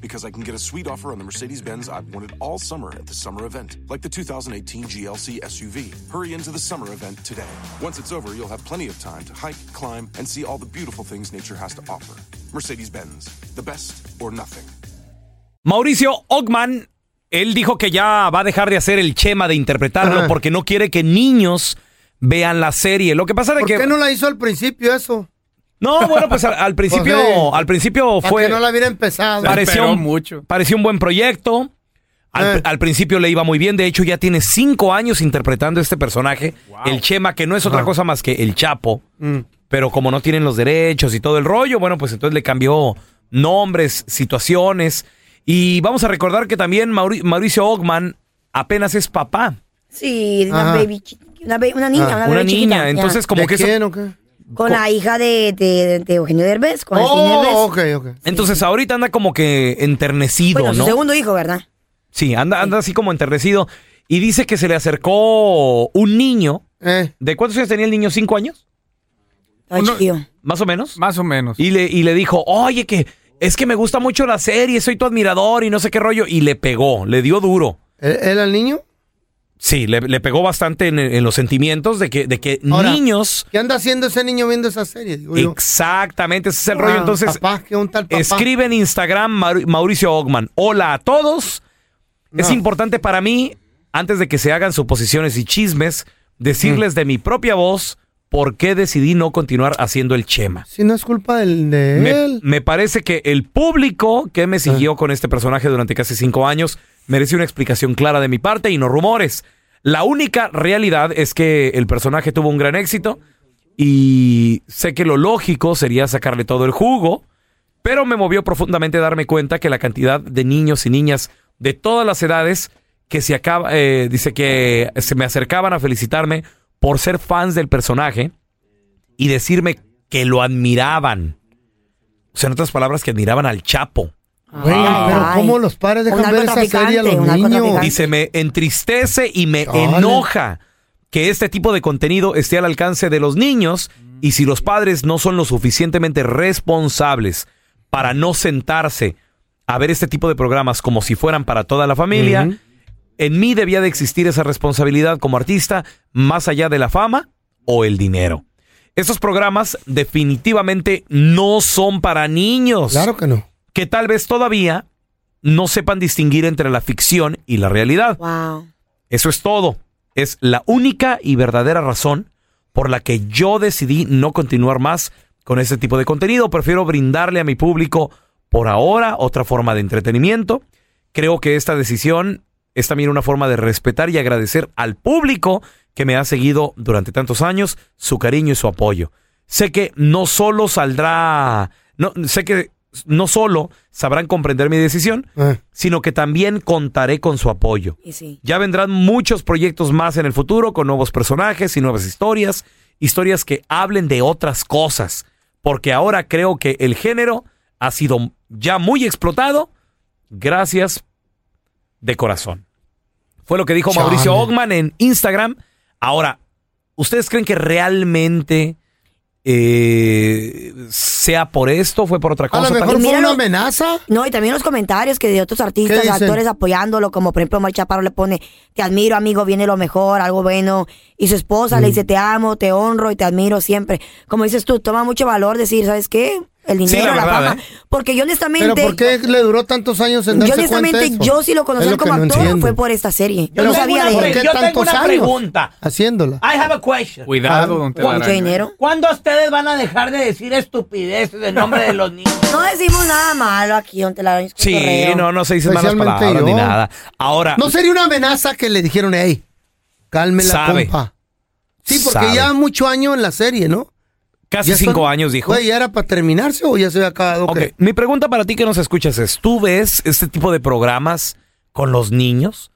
Because I can get a sweet offer on the Mercedes Benz I've wanted all summer at the summer event, like the 2018 GLC SUV. Hurry into the summer event today. Once it's over, you'll have plenty of time to hike, climb, and see all the beautiful things nature has to offer. Mercedes Benz, the best or nothing. Mauricio Ogman, él dijo que ya va a dejar de hacer el chema de interpretarlo Ajá. porque no quiere que niños vean la serie. Lo que pasa es ¿Por que qué no la hizo al principio eso? No, bueno, pues al, al principio, Pues, sí. al principio Para fue que no la hubiera empezado. pareció un, mucho. pareció un buen proyecto. Al, Eh. al principio le iba muy bien, de hecho ya tiene cinco años interpretando este personaje, el Chema, que no es otra cosa más que el Chapo, Mm. pero como no tienen los derechos y todo el rollo, bueno, pues entonces le cambió nombres, situaciones. Y vamos a recordar que también Mauri- Mauricio Ogman apenas es papá, Sí, una Ajá. baby, chi- una, ba- una niña, Ah, una, una bebé niña. chiquita, ya. Entonces, como ¿De que eso- quién o qué? Con la hija de, de, de Eugenio Derbez, con Araceli Derbez. Oh, ok, ok. Entonces ahorita anda como que enternecido, Bueno, su ¿no? segundo hijo, ¿verdad? Sí, anda, anda así como enternecido. Y dice que se le acercó un niño. Eh, ¿De cuántos años tenía el niño? ¿Cinco años? Estaba Uno- chiquillo. Más o menos. Más o menos. Y le, y le dijo, oye, que es que me gusta mucho la serie, soy tu admirador y no sé qué rollo. Y le pegó, le dio duro. ¿Él él al niño? Sí, le, le pegó bastante en, en los sentimientos de que, de que Ahora, niños... ¿Qué anda haciendo ese niño viendo esa serie? Digo yo. Exactamente, ese es el rollo. Ah, Entonces, Papá, que un tal papá. escribe en Instagram Maur- Mauricio Ogman. Hola a todos. Es importante para mí, antes de que se hagan suposiciones y chismes, decirles de mi propia voz por qué decidí no continuar haciendo el chema. Si no es culpa del, de Me, él. me parece que el público que me siguió con este personaje durante casi cinco años merece una explicación clara de mi parte y no rumores. La única realidad es que el personaje tuvo un gran éxito y sé que lo lógico sería sacarle todo el jugo, pero me movió profundamente darme cuenta que la cantidad de niños y niñas de todas las edades que se acaba, eh, dice que se me acercaban a felicitarme por ser fans del personaje y decirme que lo admiraban. O sea, en otras palabras, que admiraban al Chapo. Güey, pero ay. ¿cómo los padres dejan ver esa serie a los niños? Dice, me entristece y me enoja que este tipo de contenido esté al alcance de los niños y si los padres no son lo suficientemente responsables para no sentarse a ver este tipo de programas como si fueran para toda la familia, en mí debía de existir esa responsabilidad como artista más allá de la fama o el dinero. Estos programas definitivamente no son para niños Claro que no. Que tal vez todavía no sepan distinguir entre la ficción y la realidad. Wow. Eso es todo. Es la única y verdadera razón por la que yo decidí no continuar más con este tipo de contenido. Prefiero brindarle a mi público por ahora otra forma de entretenimiento. Creo que esta decisión es también una forma de respetar y agradecer al público que me ha seguido durante tantos años, su cariño y su apoyo. Sé que no solo saldrá, no, sé que no solo sabrán comprender mi decisión, Eh. sino que también contaré con su apoyo. Y sí. Ya vendrán muchos proyectos más en el futuro con nuevos personajes y nuevas historias, historias que hablen de otras cosas, porque ahora creo que el género ha sido ya muy explotado. Gracias de corazón. Fue lo que dijo. Mauricio Ogman en Instagram. Ahora, ¿ustedes creen que realmente eh, sea por esto, fue por otra A cosa. lo mejor tal- fue mira una amenaza. No, y también los comentarios que de otros artistas, actores apoyándolo, como por ejemplo Omar Chaparro le pone, te admiro amigo, viene lo mejor, algo bueno. Y su esposa Mm. le dice, te amo, te honro y te admiro siempre. Como dices tú, toma mucho valor decir, ¿sabes qué? El Sí, dinero, la la, verdad, fama. ¿eh? Porque yo honestamente... Pero ¿por qué le duró tantos años en darse Yo honestamente, cuenta eso? yo sí lo conocí lo como no actor, entiendo. fue por esta serie. Yo Pero no sabía ¿por de qué él. Yo tengo tantos una años pregunta. haciéndola? I have a question. Cuidado, Ah, don dinero. ¿Cuándo ustedes van a dejar de decir estupideces en nombre de los niños? No decimos nada malo aquí, don Telaraño. Sí, no, no se dicen malas palabras ni nada. Ahora, No sería una amenaza que le dijeron, hey, calme la Sabe. compa. Sí, porque Sabe. ya mucho año en la serie, ¿no? Casi Ya cinco son- años, dijo. Güey, ¿ya era para terminarse o ya se había acabado? Ok, qué? mi pregunta para ti que nos escuchas es, ¿tú ves este tipo de programas con los niños?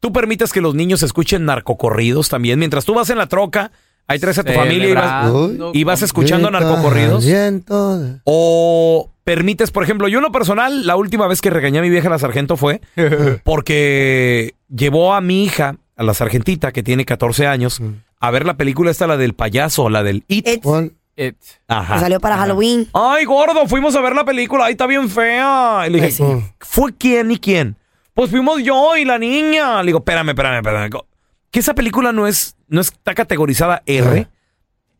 ¿Tú permites que los niños escuchen narcocorridos también? Mientras tú vas en la troca, ahí traes a tu familia y vas, y vas escuchando narcocorridos. ¿O permites, por ejemplo, yo en lo personal, la última vez que regañé a mi vieja la sargento fue porque llevó a mi hija, a la sargentita, que tiene 14 años, a ver la película esta, la del payaso, la del It. It. Ajá. que salió para Halloween. Ay, gordo, fuimos a ver la película, ahí está bien fea. Y le dije, Pues sí. ¿fue quién y quién? Pues fuimos yo y la niña. Le digo, espérame, espérame, espérame. Que esa película no es, no está categorizada R.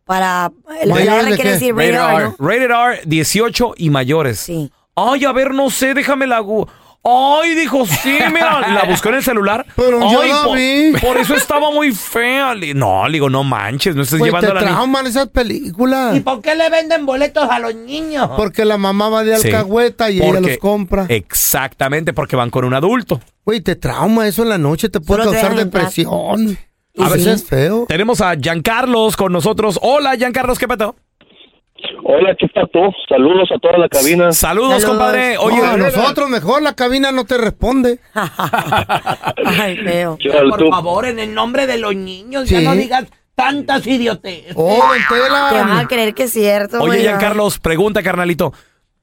Para. La, ¿Mayores la R de quiere qué? decir Rated rated R, R. ¿no? Rated R 18 y mayores. Sí. Ay, a ver, no sé, déjame la... gu- Ay, dijo, sí, mira. La buscó en el celular. Pero yo Ay, la po- vi. Por eso estaba muy fea. Le- No, le digo, no manches, no estés Güey, llevando te a la niña. trauman esas películas. ¿Y por qué le venden boletos a los niños? Porque la mamá va de Sí. alcahueta y ella Porque- los compra. Exactamente, porque van con un adulto. Güey, te trauma eso en la noche, te puede Solo te causar dejan depresión. A veces sí. es feo. Tenemos a Giancarlos con nosotros. Hola, Giancarlos, ¿qué pedo? Hola, ¿qué pato? Saludos a toda la cabina. Saludos, Saludos. compadre. Oye, No, a nosotros mejor la cabina no te responde. Ay, feo. ¿Qué tal Por tú? favor, en el nombre de los niños, Sí. ya no digas tantas idioteces. Oh. Te van a creer que es cierto. oye, güey. Giancarlos, pregunta, carnalito.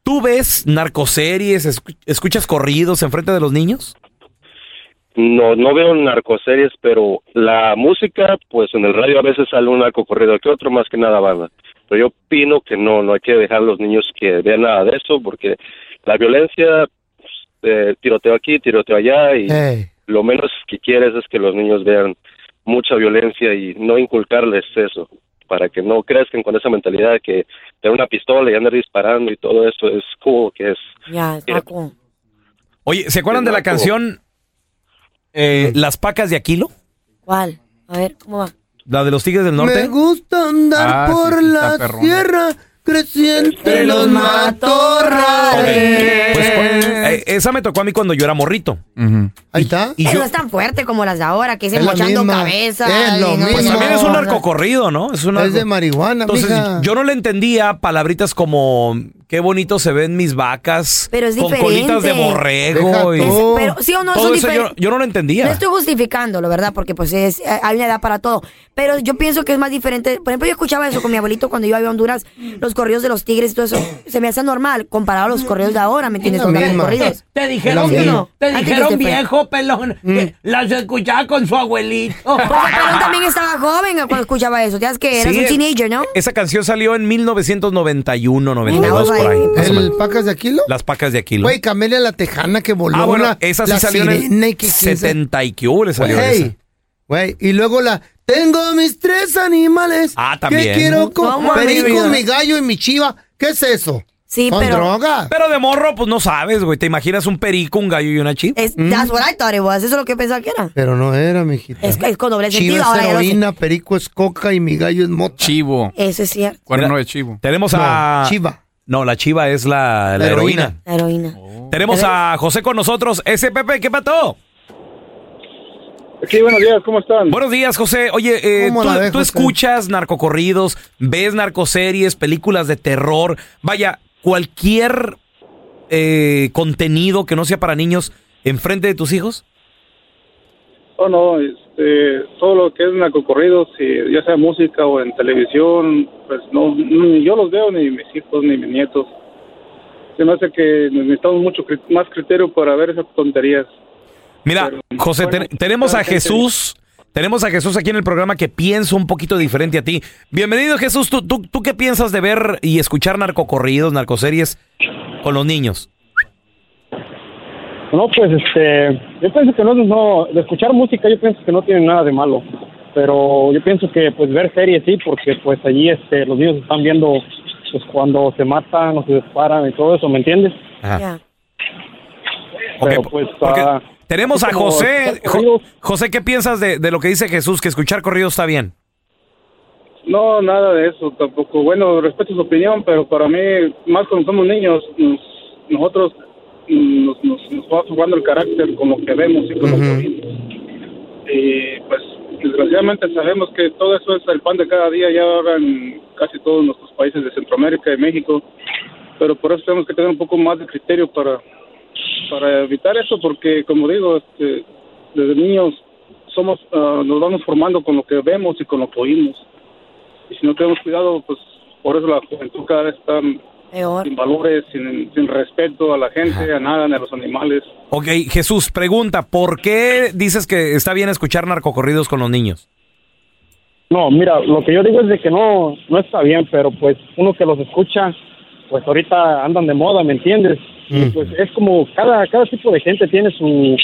¿Tú ves narcoseries, escu- escuchas corridos enfrente de los niños? No, no veo narcoseries, pero la música, pues en el radio a veces sale un narco corrido que otro, más que nada banda. Pero yo opino que no, no hay que dejar a los niños que vean nada de eso, porque la violencia, pues, eh, tiroteo aquí, tiroteo allá, y lo menos que quieres es que los niños vean mucha violencia y no inculcarles eso, para que no crezcan con esa mentalidad de que tener una pistola y andar disparando y todo eso es cool, que es Ya, está cool. Oye, ¿se acuerdan de la canción eh, Las Pacas de Aquilo? ¿Cuál? A ver, ¿cómo va? La de los Tigres del Me Norte. gusta andar Ah, por sí, la perrón. sierra, creciente De los matorrales. Pues, cu- eh, esa me tocó a mí cuando yo era morrito. Ujú. Ahí está. Y Pero yo, no es tan fuerte como las de ahora, que es Es la mochando misma. cabeza. Es lo y no- mismo. pues también es un narcocorrido, ¿no? Es un Es de marihuana, Entonces, mija. yo no le entendía palabritas como qué bonito se ven mis vacas Pero es con colitas de diferente. borrego Deja y tú. Es- pero sí o no todo son eso yo, diferentes. yo no lo entendía. No estoy justificándolo, ¿verdad? Porque pues es, eh, hay una edad para todo. Pero yo pienso que es más diferente. Por ejemplo, yo escuchaba eso con mi abuelito cuando yo iba a Honduras, los corridos de los tigres y todo eso. Se me hace normal comparado a los corridos de ahora, ¿me entiendes? Los corridos. Te dijeron, que- te dijeron que se fue. viejo pelón, Mm. que las escuchaba con su abuelito. El pelón también estaba joven cuando escuchaba eso. Ya es que eras Sí, un teenager, ¿no? Esa canción salió en 1991, 92 Ay, por ahí. ¿El. Pacas de Aquilo? Las pacas de Aquilo. Güey, Camelia la Tejana que voló. ah, bueno, la, esa sí la salió en el que- que- 70 y que hubo le salió esa. Güey. Y luego la... Tengo mis tres animales. Ah, también. ¿Qué quiero ¿Cómo, con perico, mi gallo y mi chiva? ¿Qué es eso? Sí, ¿Con pero- droga? Pero de morro, pues no sabes, güey. ¿Te imaginas un perico, un gallo y una chiva? Es, That's what I thought it was. Eso es lo que pensaba que era. Pero no era, mijita. Es, es con doble Chiva sentido. es lo sé. heroína, perico es coca y mi gallo es mota. Chivo. Eso es cierto. Cuerno de chivo. Tenemos No, a... chiva. No, la chiva es la, la La heroína. heroína. La heroína. Tenemos a José con nosotros. SPP, ¿qué pasó? Sí, buenos días, ¿cómo están? Buenos días, José. Oye, eh, ¿Cómo tú, la ves, tú José? escuchas narcocorridos, ves narcoseries, películas de terror. Vaya, cualquier eh, contenido que no sea para niños enfrente de tus hijos. Oh, no, este, todo lo que es narcocorridos, si ya sea música o en televisión, pues no, ni yo los veo, ni mis hijos, ni mis nietos. Se me hace que necesitamos mucho cri- más criterio para ver esas tonterías. Mira, Pero, José, bueno, ten- tenemos a Jesús Tenemos a Jesús aquí en el programa que piensa un poquito diferente a ti. Bienvenido, Jesús. ¿Tú, tú, tú qué piensas de ver y escuchar narcocorridos, narcoseries con los niños? No, pues este, yo pienso que no, no, de escuchar música yo pienso que no tiene nada de malo, pero yo pienso que pues ver series sí, porque pues allí este, los niños están viendo pues cuando se matan o se disparan y todo eso, ¿me entiendes? Ajá. Ya. Pero pues porque ah, tenemos a como José. Jo-. José, ¿qué piensas de, de lo que dice Jesús? Que escuchar corridos está bien. No, nada de eso tampoco. Bueno, respeto su opinión, pero para mí, más cuando somos niños, nos- nosotros nos, nos, nos va jugando el carácter con lo que vemos y lo que oímos. Y pues, desgraciadamente sabemos que todo eso es el pan de cada día ya ahora en casi todos nuestros países de Centroamérica y México. Pero por eso tenemos que tener un poco más de criterio para, para evitar eso, porque como digo, este, desde niños somos, ah, nos vamos formando con lo que vemos y con lo que oímos y si no tenemos cuidado, pues por eso la juventud cada vez está Peor. sin valores, sin, sin respeto a la gente, a nada, ni a los animales. Ok, Jesús, pregunta, ¿por qué dices que está bien escuchar narcocorridos con los niños? No, mira, lo que yo digo es de que no, no está bien, pero pues uno que los escucha, pues ahorita andan de moda, ¿me entiendes? Y pues es como cada, cada tipo de gente tiene su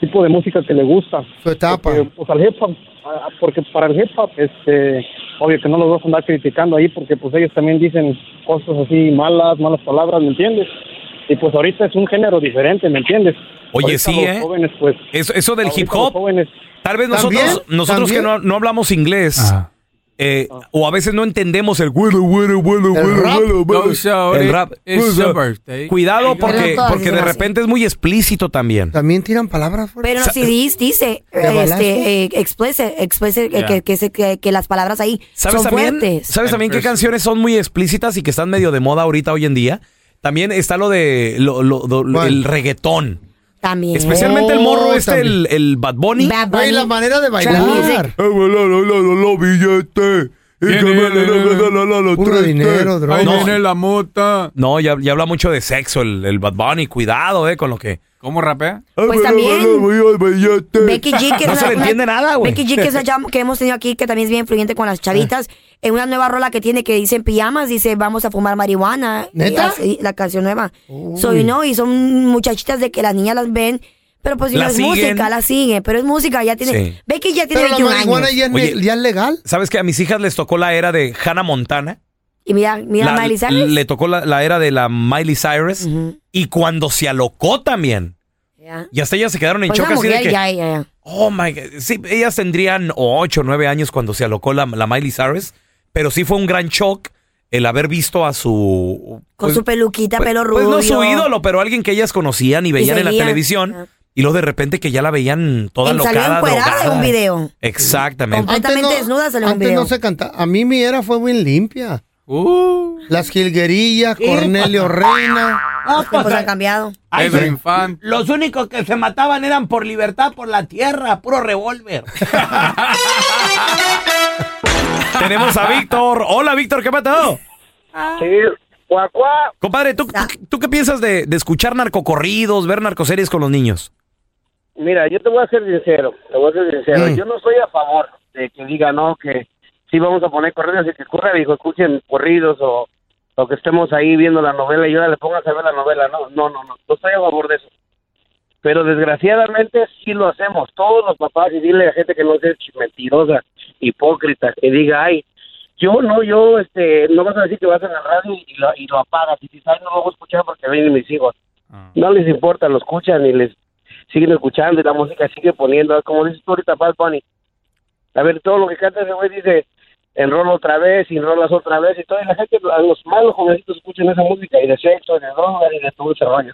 tipo de música que le gusta. Su etapa. Porque, pues al hip hop, ah, porque para el hip hop, este, obvio que no los vas a andar criticando ahí porque pues ellos también dicen cosas así malas, malas palabras, ¿me entiendes? Y pues ahorita es un género diferente, ¿me entiendes? Oye, Ahorita sí, los ¿eh? jóvenes, pues, Eso, eso del hip hop, jóvenes, tal vez nosotros, ¿También? nosotros que no, no hablamos inglés, Ajá. Eh, o a veces no entendemos el bueno, bueno, bueno, El bueno, rap. Cuidado porque, porque de repente es muy explícito también. También tiran palabras fuertes. Pero en los CDs dice, este, eh, explicit, explicit, eh, que, que, que- que las palabras ahí ¿Sabes son también, fuertes. ¿sabes también qué canciones son muy explícitas y que están medio de moda ahorita hoy en día? También está lo de lo- lo- lo- ¿Cuál? el reggaetón. También. Especialmente el morro Oh, este, el, el Bad Bunny. Bad Güey, Bunny. la manera de bailar. Los billetes. Y que Viene, me- la- la- la- la- la- Puro triste. dinero, droga. Ahí No. viene la mota. No, ya, ya habla mucho de sexo el, el Bad Bunny. Cuidado, eh, con lo que. ¿Cómo rapea? Pues también Becky G, que No es se una- le entiende nada, güey. Becky G, que, es una chava que hemos tenido aquí, que también es bien influyente con las chavitas. En una nueva rola que tiene que dice en pijamas, dice vamos a fumar marihuana. ¿Neta? Y así, la canción nueva. Soy no, y son muchachitas de que las niñas las ven. Pero pues si La no es siguen. música, la siguen. Pero es música, ya tiene. Sí. Becky ya tiene Pero la 21 marihuana años. ya es, Oye. ya es legal. ¿Sabes que a mis hijas les tocó la era de Hannah Montana? Y mira, mira La- Miley Cyrus. Le tocó la, la era de la Miley Cyrus. Ujú. Y cuando se alocó también. Ya. Y hasta ellas se quedaron en Pues shock una así de que. ya, ya, ya. Oh my God. Sí, ellas tendrían 8 o 9 años cuando se alocó la, la Miley Cyrus. Pero sí fue un gran shock el haber visto a su. Con su peluquita, pues- pelo Pues rubio. no su ídolo, pero alguien que ellas conocían y veían en la televisión. Ajá. Y luego de repente que ya la veían toda En- salió locada, encuerada en drogada. un video. Exactamente. Completamente desnuda salió en un antes video. no se canta. A mí mi era fue muy limpia. Uh, Las jilguerillas, Cornelio Reina. No, Los tiempos pues, han cambiado. se- Infante. los únicos que se mataban eran por libertad, por la tierra, puro revólver. Tenemos a Víctor. Hola, Víctor, ¿qué pasó? Sí, cuacuá. Compadre, ¿tú, tú, tú qué piensas de, de escuchar narcocorridos, ver narcoseries con los niños? Mira, yo te voy a ser sincero, te voy a ser sincero. Mm. Yo no estoy a favor de que diga, no, que sí vamos a poner corridos y que escucha, dijo, escuchen corridos o, o que estemos ahí viendo la novela y ahora le pongas a ver la novela. No, no, no, no, no estoy a favor de eso. Pero desgraciadamente sí lo hacemos, todos los papás, y dile a gente que no sea mentirosa, hipócrita, que diga, ay, yo no, yo, este, no vas a decir que vas en la radio y lo, y lo apagas y dices, ay, no lo voy a escuchar porque vienen mis hijos. No les importa, lo escuchan y les siguen escuchando y la música sigue poniendo, como dices tú ahorita, Bad Bunny. A ver, todo lo que canta ese güey dice, enrola otra vez, y enrolas otra vez, y todo, y la gente, a los malos jovencitos escuchan esa música, y de sexo, y de drogas, y de todo ese rollo.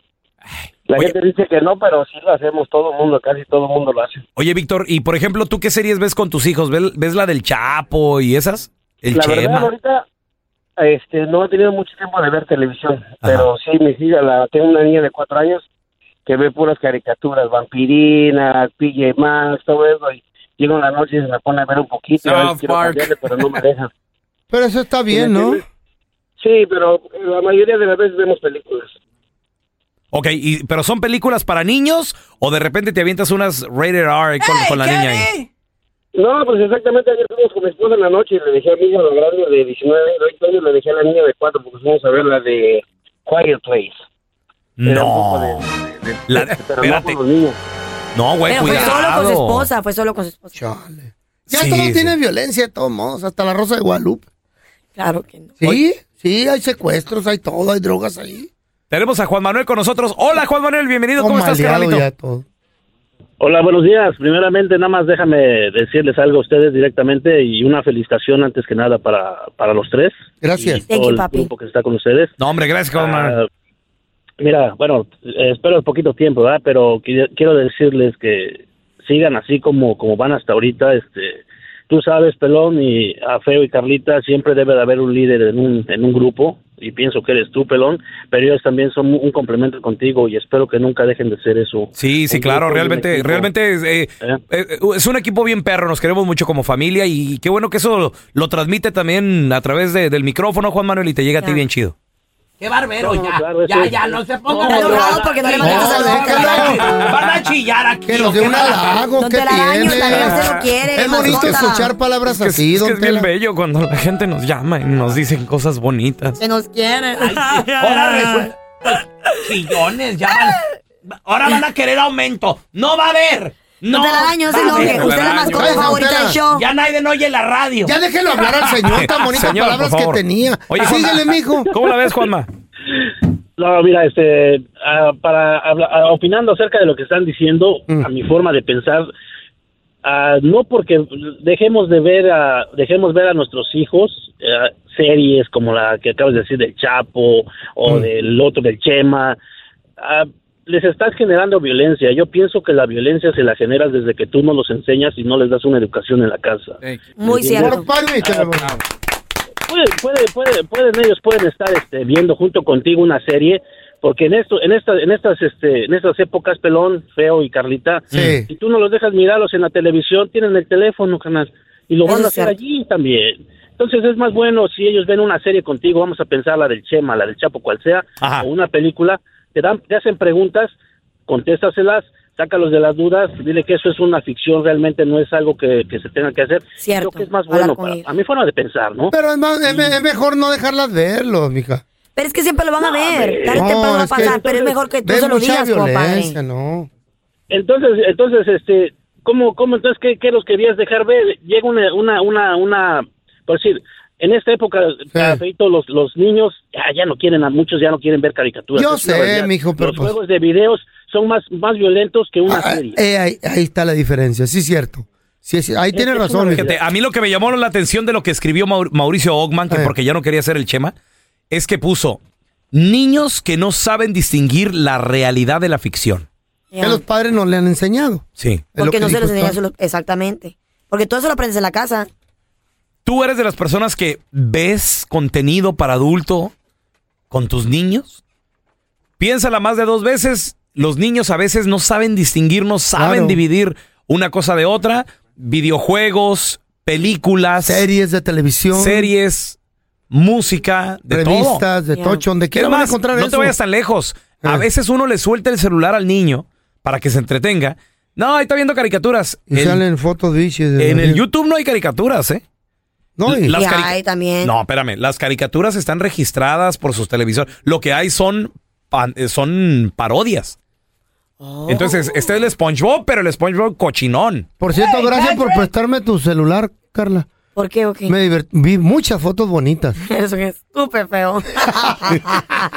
La Oye. gente dice que no, pero sí lo hacemos, todo el mundo, casi todo el mundo lo hace. Oye, Víctor, y por ejemplo, ¿tú qué series ves con tus hijos? ¿Ves, ves la del Chapo y esas? El la Chema. verdad, ahorita, este, no he tenido mucho tiempo de ver televisión, pero sí, mi hija, la, tengo una niña de cuatro años que ve puras caricaturas, vampirinas, PJ Masks, todo eso, y llego en la noche y se me pone a ver un poquito, a quiero cambiarle, pero no me deja. Pero eso está bien, ¿no? Sí, pero la mayoría de las veces vemos películas. Ok, y, pero ¿son películas para niños o de repente te avientas unas rated R con, con la niña ahí? No, pues exactamente ayer fuimos con mi esposa en la noche y le dejé a mi hija la grande de 19 y 20 años, le dejé a la niña de 4 porque fuimos a ver la de Quiet Place. No. de- de- de- La- de- pero no espérate. con los niños. No, güey, Pero fue cuidado. solo con su esposa, fue solo con su esposa. Chale. Ya Sí, todo sí. tiene violencia de todos modos, hasta la Rosa de Guadalupe. Claro que no. Sí, sí, hay secuestros, hay todo, hay drogas ahí. Tenemos a Juan Manuel con nosotros. Hola, Juan Manuel, bienvenido. ¿Cómo estás, carnalito? Hola, buenos días. Primeramente, nada más déjame decirles algo a ustedes directamente y una felicitación antes que nada para, para los tres. Gracias. Y Thank todo you, el grupo que está con ustedes. No, hombre, gracias, Juan Manuel. Ah, mira, bueno, espero poquito tiempo, ¿verdad? Pero qui- quiero decirles que sigan así como, como van hasta ahorita. Este, tú sabes, Pelón y a Feo y Carlita, siempre debe de haber un líder en un, en un grupo y pienso que eres tú, Pelón, pero ellos también son un complemento contigo y espero que nunca dejen de ser eso. Sí, sí, claro, realmente, realmente es, eh, ¿Eh? eh, es un equipo bien perro, nos queremos mucho como familia y qué bueno que eso lo, lo transmite también a través de- del micrófono, Juan Manuel, y te llega a ti bien chido. Qué barbero, No, ya. claro, ya, ya, no se pongan Está enojado porque no le No, saludos. van a Van a chillar aquí. Que nos dé ¿o qué un halago, ¿qué tiene? Es bonito escuchar palabras Es que, es- así, es que es bien bello cuando la gente nos llama y nos dicen cosas bonitas. Que nos quiere. Ahora resulta. Chillones, ya van. Ahora van a querer aumento. No va a haber. No. No se va a enoje. haber. Usted es la mascota favorita del show. Ya nadie oye la radio. Ya déjelo hablar al señor, tan bonitas Señor, palabras que tenía. Oye, Síguele, mijo. ¿Cómo la ves, Juanma? No, mira, este, ah, para ah, opinando acerca de lo que están diciendo, Mm. a mi forma de pensar, ah, no porque dejemos de ver a, dejemos ver a nuestros hijos series como la que acabas de decir del Chapo o Mm. del otro del Chema, les estás generando violencia. Yo pienso que la violencia se la generas desde que tú no los enseñas y no les das una educación en la casa. Muy cierto. Por permíteme. puede, puede, puede- pueden ellos pueden estar este, viendo junto contigo una serie porque en esto en estas en estas este en estas épocas pelón feo y Carlita Sí. si tú no los dejas mirarlos en la televisión tienen el teléfono canal y lo Eso van a hacer cierto. allí también entonces es más bueno si ellos ven una serie contigo vamos a pensar la del Chema la del Chapo cual sea Ajá. o una película te dan te hacen preguntas contéstaselas sácalos de las dudas, dile que eso es una ficción, realmente no es algo que, que se tenga que hacer. Cierto. Creo que es más bueno para, a mi forma de pensar, ¿no? Pero es, más- es me- es mejor no dejarlas verlos, mija. Pero es que siempre lo van a ver. Tarde No, temprano va a pasar. Pero es mejor que tú se lo digas, compadre. ¿no? Entonces, entonces, este, ¿cómo, cómo entonces qué, qué los querías dejar ver? Llega una, una, una, una, por decir, en esta época, los, los niños ya, ya no quieren, a muchos ya no quieren ver caricaturas. Yo Es sé, mijo, pero Los pues- juegos de videos son más, más violentos que una Ah, serie. eh, ahí, ahí está la diferencia, sí, cierto. Sí, sí, ahí tienes razón, mijo. Fíjate, a mí lo que me llamó la atención de lo que escribió Maur- Mauricio Ogman, que Eh. porque ya no quería ser el Chema, es que puso niños que no saben distinguir la realidad de la ficción. Que los padres no le han enseñado. Sí. Es Porque que no se los enseñan exactamente. Porque todo eso lo aprendes en la casa. ¿Tú eres de las personas que ves contenido para adulto con tus niños? Piénsala más de dos veces. Los niños a veces no saben distinguir, no saben Claro. dividir una cosa de otra. Videojuegos, películas, Series de televisión. series, música, de revistas, todo. de tocho, donde Es quiera van a más, encontrar no eso. te vayas tan lejos. A Eh. veces uno le suelta el celular al niño para que se entretenga. No, ahí está viendo caricaturas. Y El- salen fotos biches. de en el. YouTube no hay caricaturas, ¿eh? No, y- Las hay también. No, espérame. Las caricaturas están registradas por sus televisores. Lo que hay son, pan- eh, son parodias. Oh. Entonces, este es el SpongeBob, pero el SpongeBob cochinón. Por cierto, gracias por prestarme tu celular, Carla. ¿Por qué o qué? Me divert- vi muchas fotos bonitas. Eso que es súper feo.